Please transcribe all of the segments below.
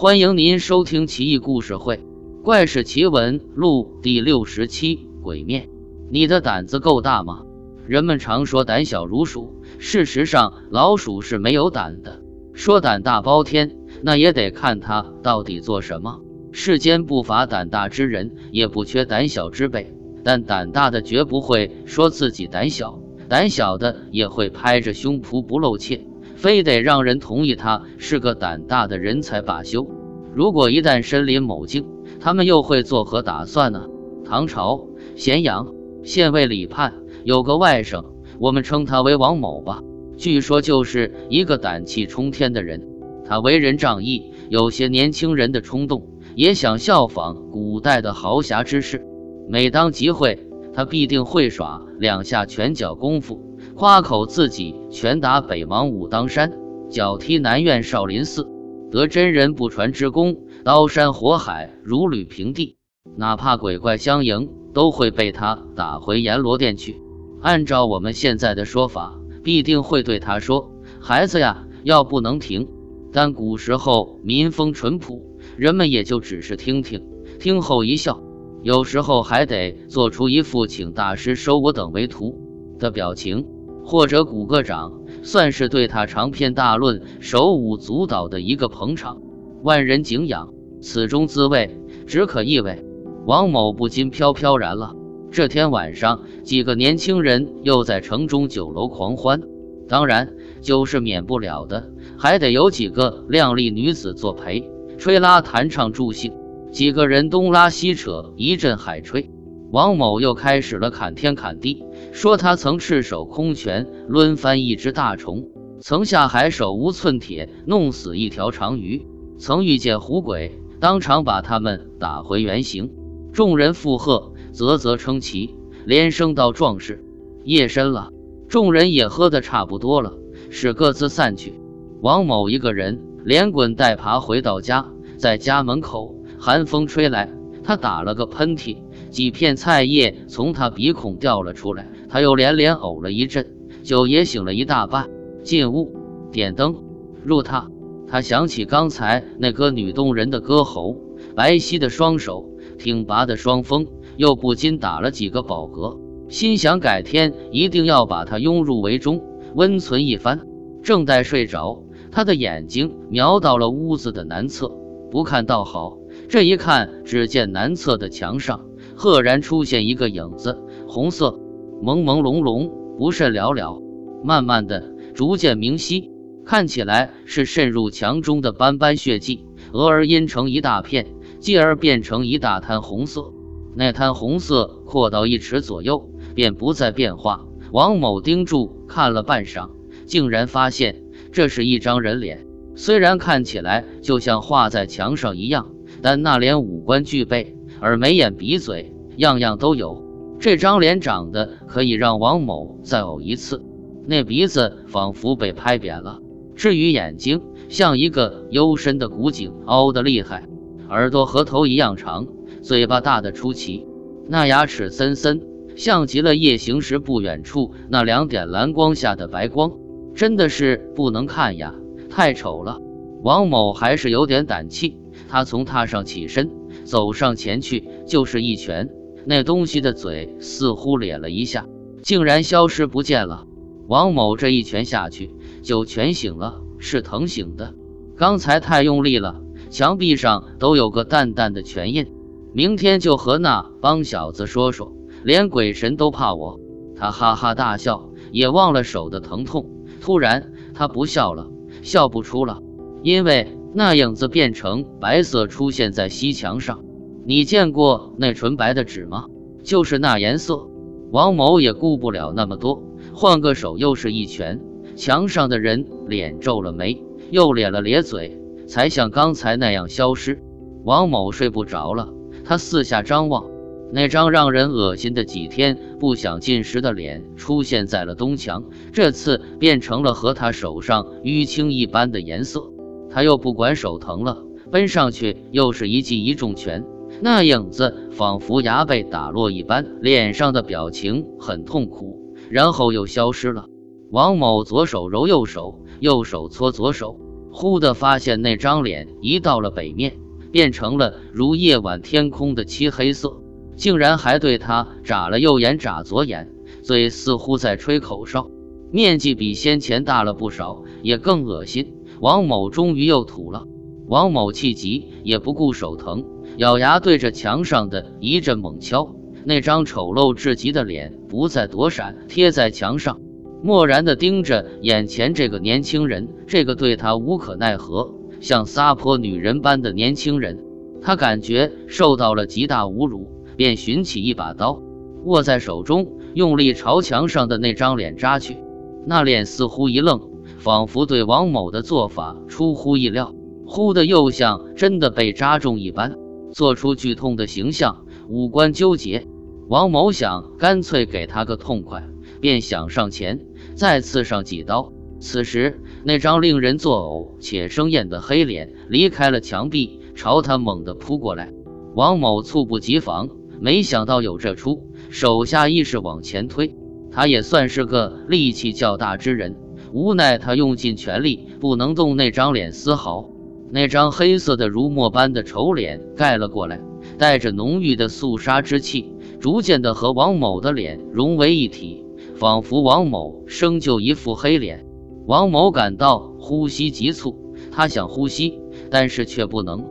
欢迎您收听《奇异故事会·怪事奇闻录》第六十七《鬼面》。你的胆子够大吗？人们常说胆小如鼠，事实上，老鼠是没有胆的。说胆大包天，那也得看它到底做什么。世间不乏胆大之人，也不缺胆小之辈，但胆大的绝不会说自己胆小，胆小的也会拍着胸脯不露怯，非得让人同意他是个胆大的人才罢休。如果一旦身临某境，他们又会作何打算呢？唐朝咸阳县尉李盼有个外甥，我们称他为王某吧。据说就是一个胆气冲天的人，他为人仗义，有些年轻人的冲动。也想效仿古代的豪侠之士，每当集会，他必定会耍两下拳脚功夫，夸口自己拳打北邙武当山，脚踢南苑少林寺，得真人不传之功，刀山火海如履平地，哪怕鬼怪相迎，都会被他打回阎罗殿去。按照我们现在的说法，必定会对他说：“孩子呀，要不能停。”但古时候民风淳朴。人们也就只是听听，听后一笑，有时候还得做出一副请大师收我等为徒的表情，或者鼓个掌，算是对他长篇大论、手舞足蹈的一个捧场，万人敬仰。此中滋味，只可意味。王某不禁飘飘然了。这天晚上，几个年轻人又在城中酒楼狂欢，当然酒是免不了的，还得有几个靓丽女子作陪。吹拉弹唱助兴，几个人东拉西扯，一阵海吹。王某又开始了砍天砍地，说他曾赤手空拳抡翻一只大虫，曾下海手无寸铁弄死一条长鱼，曾遇见虎鬼，当场把他们打回原形。众人附和，啧啧称奇，连声道壮士。夜深了，众人也喝得差不多了，使各自散去。王某一个人。连滚带爬回到家，在家门口，寒风吹来，他打了个喷嚏，几片菜叶从他鼻孔掉了出来，他又连连呕了一阵，酒也醒了一大半。进屋，点灯，入榻。他想起刚才那歌女动人的歌喉，白皙的双手，挺拔的双峰，又不禁打了几个饱嗝，心想改天一定要把她拥入围中，温存一番。正待睡着。他的眼睛瞄到了屋子的南侧，不看倒好，这一看，只见南侧的墙上赫然出现一个影子，红色，朦朦胧胧，不甚了了，慢慢的，逐渐明晰，看起来是渗入墙中的斑斑血迹，俄而阴成一大片，继而变成一大滩红色，那滩红色扩到一尺左右，便不再变化。王某盯住看了半晌，竟然发现。这是一张人脸，虽然看起来就像画在墙上一样，但那脸五官俱备，耳眉眼鼻嘴样样都有。这张脸长得可以让王某再呕一次。那鼻子仿佛被拍扁了，至于眼睛，像一个幽深的古井，凹得厉害。耳朵和头一样长，嘴巴大得出奇，那牙齿森森，像极了夜行时不远处那两点蓝光下的白光。真的是不能看呀，太丑了。王某还是有点胆气，他从榻上起身，走上前去，就是一拳。那东西的嘴似乎咧了一下，竟然消失不见了。王某这一拳下去，就全醒了，是疼醒的。刚才太用力了，墙壁上都有个淡淡的拳印。明天就和那帮小子说说，连鬼神都怕我。他哈哈大笑，也忘了手的疼痛。突然，他不笑了，笑不出了，因为那影子变成白色出现在西墙上。你见过那纯白的纸吗？就是那颜色。王某也顾不了那么多，换个手又是一拳。墙上的人脸皱了眉，又咧了咧嘴，才像刚才那样消失。王某睡不着了，他四下张望。那张让人恶心的几天不想进食的脸出现在了东墙，这次变成了和他手上淤青一般的颜色。他又不管手疼了，奔上去又是一记一重拳。那影子仿佛牙被打落一般，脸上的表情很痛苦，然后又消失了。王某左手揉右手，右手搓左手，忽地发现那张脸移到了北面，变成了如夜晚天空的漆黑色，竟然还对他眨了右眼，眨左眼，嘴似乎在吹口哨，面积比先前大了不少，也更恶心。王某终于又吐了，王某气急，也不顾手疼，咬牙对着墙上的一阵猛敲，那张丑陋至极的脸不再躲闪，贴在墙上。漠然地盯着眼前这个年轻人，这个对他无可奈何、像撒泼女人般的年轻人，他感觉受到了极大侮辱，便寻起一把刀，握在手中，用力朝墙上的那张脸扎去。那脸似乎一愣，仿佛对王某的做法出乎意料，忽的又像真的被扎中一般，做出剧痛的形象，五官纠结。王某想干脆给他个痛快，便想上前。再刺上几刀。此时，那张令人作呕且生厌的黑脸离开了墙壁，朝他猛地扑过来。王某猝不及防，没想到有这出，手下意识往前推。他也算是个力气较大之人，无奈他用尽全力，不能动那张脸丝毫。那张黑色的如墨般的丑脸盖了过来，带着浓郁的肃杀之气，逐渐的和王某的脸融为一体。仿佛王某生就一副黑脸，王某感到呼吸急促，他想呼吸，但是却不能。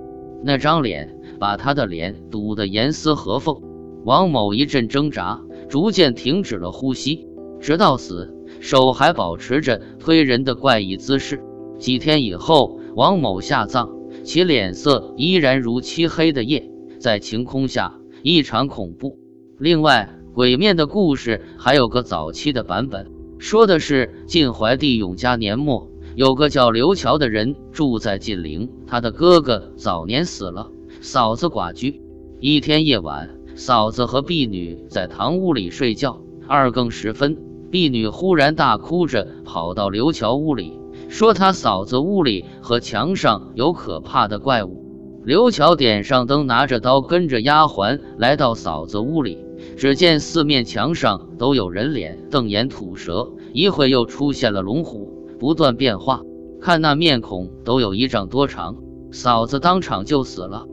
那张脸把他的脸堵得严丝合缝。王某一阵挣扎，逐渐停止了呼吸，直到死，手还保持着推人的怪异姿势。几天以后，王某下葬，其脸色依然如漆黑的夜，在晴空下异常恐怖。另外。鬼面的故事还有个早期的版本，说的是晋怀帝永嘉年末，有个叫刘乔的人住在晋陵，他的哥哥早年死了，嫂子寡居。一天夜晚，嫂子和婢女在堂屋里睡觉，二更时分，婢女忽然大哭着跑到刘乔屋里，说他嫂子屋里和墙上有可怕的怪物。刘巧点上灯，拿着刀，跟着丫鬟来到嫂子屋里。只见四面墙上都有人脸，瞪眼吐舌，一会又出现了龙虎，不断变化。看那面孔都有一丈多长，嫂子当场就死了。